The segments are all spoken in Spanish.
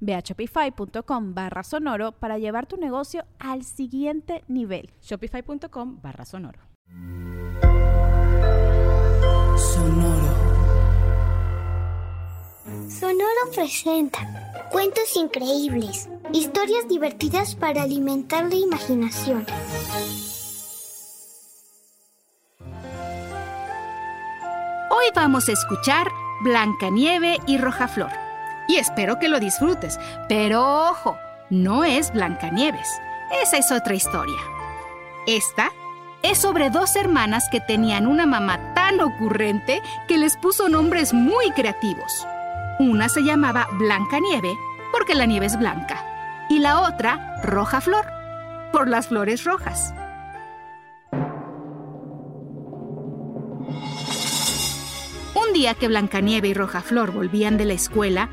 Ve a shopify.com barra sonoro para llevar tu negocio al siguiente nivel. Shopify.com barra sonoro. Sonoro. Sonoro presenta cuentos increíbles, historias divertidas para alimentar la imaginación. Hoy vamos a escuchar Blancanieve y Rojaflor y espero que lo disfrutes. Pero ojo, no es Blancanieves. Esa es otra historia. Esta es sobre dos hermanas que tenían una mamá tan ocurrente que les puso nombres muy creativos. Una se llamaba Blancanieve porque la nieve es blanca y la otra Roja Flor por las flores rojas. Un día que Blancanieve y Roja Flor volvían de la escuela,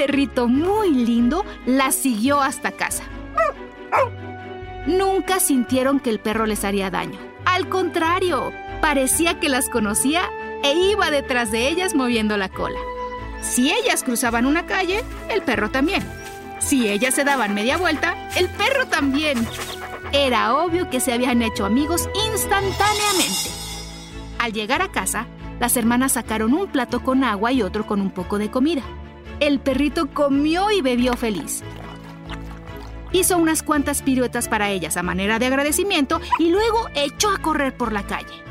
perrito muy lindo las siguió hasta casa. Nunca sintieron que el perro les haría daño. Al contrario, parecía que las conocía e iba detrás de ellas moviendo la cola. Si ellas cruzaban una calle, el perro también. Si ellas se daban media vuelta, el perro también. Era obvio que se habían hecho amigos instantáneamente. Al llegar a casa, las hermanas sacaron un plato con agua y otro con un poco de comida. El perrito comió y bebió feliz. Hizo unas cuantas piruetas para ellas a manera de agradecimiento y luego echó a correr por la calle.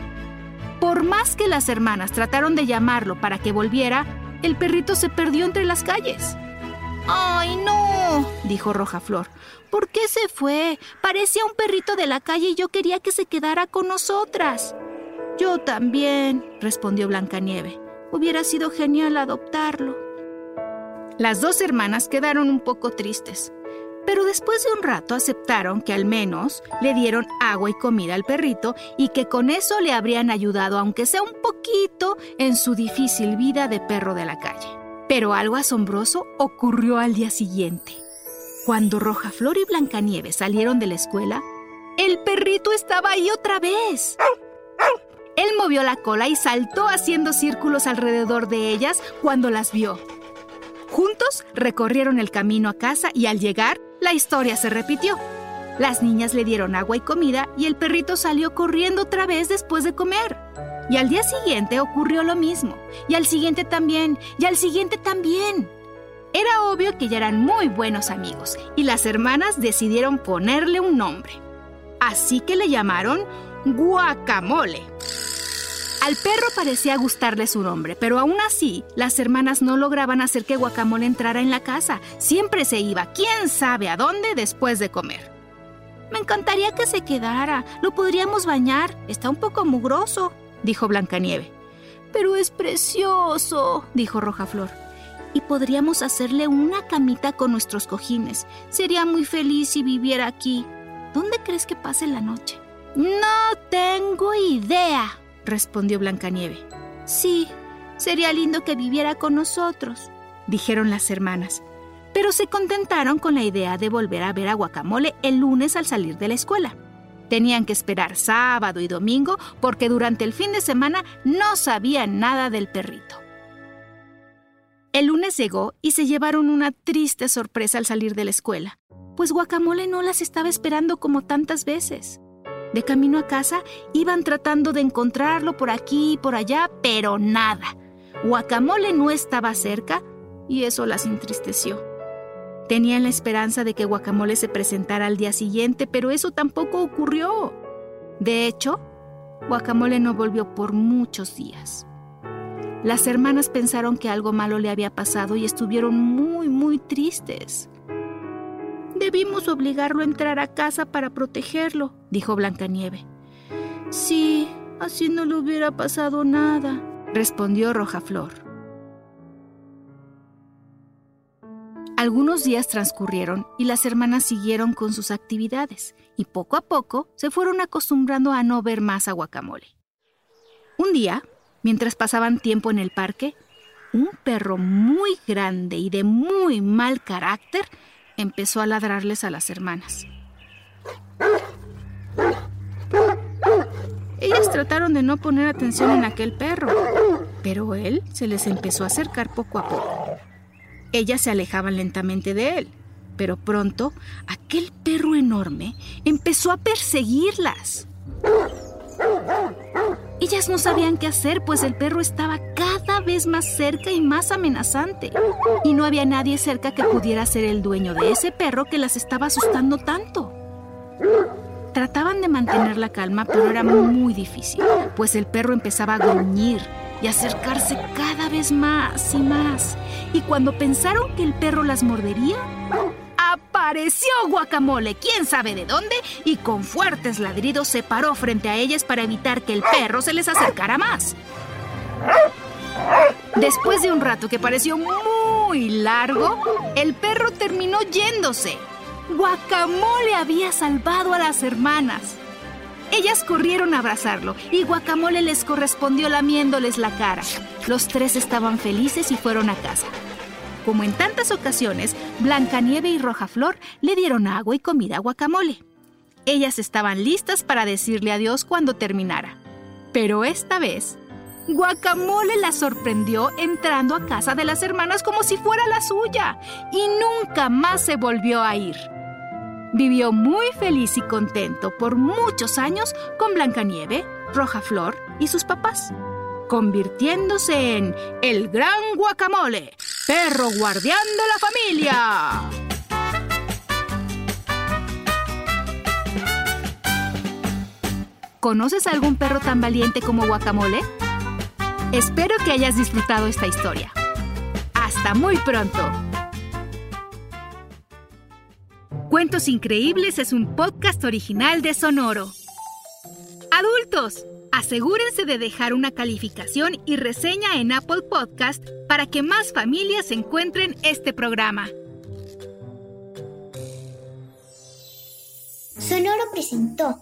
Por más que las hermanas trataron de llamarlo para que volviera, el perrito se perdió entre las calles. ¡Ay, no! dijo Roja Flor. ¿Por qué se fue? Parecía un perrito de la calle y yo quería que se quedara con nosotras. Yo también, respondió Blancanieve. Hubiera sido genial adoptarlo. Las dos hermanas quedaron un poco tristes, pero después de un rato aceptaron que al menos le dieron agua y comida al perrito y que con eso le habrían ayudado, aunque sea un poquito, en su difícil vida de perro de la calle. Pero algo asombroso ocurrió al día siguiente. Cuando Roja Flor y Blancanieves salieron de la escuela, el perrito estaba ahí otra vez. Él movió la cola y saltó haciendo círculos alrededor de ellas cuando las vio. Juntos recorrieron el camino a casa y al llegar, la historia se repitió. Las niñas le dieron agua y comida y el perrito salió corriendo otra vez después de comer. Y al día siguiente ocurrió lo mismo. Y al siguiente también. Y al siguiente también. Era obvio que ya eran muy buenos amigos y las hermanas decidieron ponerle un nombre. Así que le llamaron Guacamole. Al perro parecía gustarle su nombre, pero aún así, las hermanas no lograban hacer que Guacamole entrara en la casa. Siempre se iba, quién sabe a dónde, después de comer. Me encantaría que se quedara. Lo podríamos bañar. Está un poco mugroso, dijo Blancanieve. Pero es precioso, dijo Rojaflor. Y podríamos hacerle una camita con nuestros cojines. Sería muy feliz si viviera aquí. ¿Dónde crees que pase la noche? No tengo idea, respondió Blancanieve. Sí, sería lindo que viviera con nosotros, dijeron las hermanas, pero se contentaron con la idea de volver a ver a Guacamole el lunes al salir de la escuela. Tenían que esperar sábado y domingo porque durante el fin de semana no sabían nada del perrito. El lunes llegó y se llevaron una triste sorpresa al salir de la escuela, pues Guacamole no las estaba esperando como tantas veces. De camino a casa iban tratando de encontrarlo por aquí y por allá, pero nada. Guacamole no estaba cerca y eso las entristeció. Tenían la esperanza de que Guacamole se presentara al día siguiente, pero eso tampoco ocurrió. De hecho, Guacamole no volvió por muchos días. Las hermanas pensaron que algo malo le había pasado y estuvieron muy, muy tristes. Debimos obligarlo a entrar a casa para protegerlo, dijo Blancanieve. Sí, así no le hubiera pasado nada, respondió Rojaflor. Algunos días transcurrieron y las hermanas siguieron con sus actividades y poco a poco se fueron acostumbrando a no ver más a guacamole. Un día, mientras pasaban tiempo en el parque, un perro muy grande y de muy mal carácter empezó a ladrarles a las hermanas. Ellas trataron de no poner atención en aquel perro, pero él se les empezó a acercar poco a poco. Ellas se alejaban lentamente de él, pero pronto aquel perro enorme empezó a perseguirlas. Ellas no sabían qué hacer, pues el perro estaba vez más cerca y más amenazante. Y no había nadie cerca que pudiera ser el dueño de ese perro que las estaba asustando tanto. Trataban de mantener la calma, pero era muy difícil, pues el perro empezaba a gruñir y acercarse cada vez más y más. Y cuando pensaron que el perro las mordería, apareció Guacamole, quién sabe de dónde, y con fuertes ladridos se paró frente a ellas para evitar que el perro se les acercara más. Después de un rato que pareció muy largo, el perro terminó yéndose. Guacamole había salvado a las hermanas. Ellas corrieron a abrazarlo y Guacamole les correspondió lamiéndoles la cara. Los tres estaban felices y fueron a casa. Como en tantas ocasiones, Blancanieve y Rojaflor le dieron agua y comida a Guacamole. Ellas estaban listas para decirle adiós cuando terminara. Pero esta vez, Guacamole la sorprendió entrando a casa de las hermanas como si fuera la suya y nunca más se volvió a ir. Vivió muy feliz y contento por muchos años con Blancanieve, Rojaflor y sus papás, convirtiéndose en el gran guacamole, perro guardián de la familia. ¿Conoces algún perro tan valiente como Guacamole? Espero que hayas disfrutado esta historia. Hasta muy pronto. Cuentos Increíbles es un podcast original de Sonoro. Adultos, asegúrense de dejar una calificación y reseña en Apple Podcast para que más familias encuentren este programa. Sonoro presentó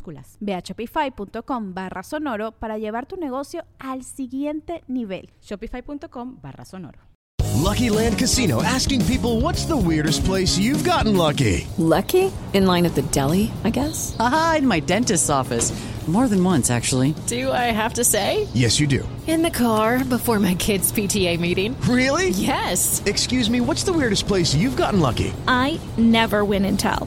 minúsculas. Ve a shopify.com barra sonoro para llevar tu negocio al siguiente nivel. Shopify.com barra sonoro. Lucky Land Casino asking people what's the weirdest place you've gotten lucky? Lucky? In line at the deli, I guess? Aha, in my dentist's office. More than once, actually. Do I have to say? Yes, you do. In the car before my kids' PTA meeting. Really? Yes. Excuse me, what's the weirdest place you've gotten lucky? I never win and tell.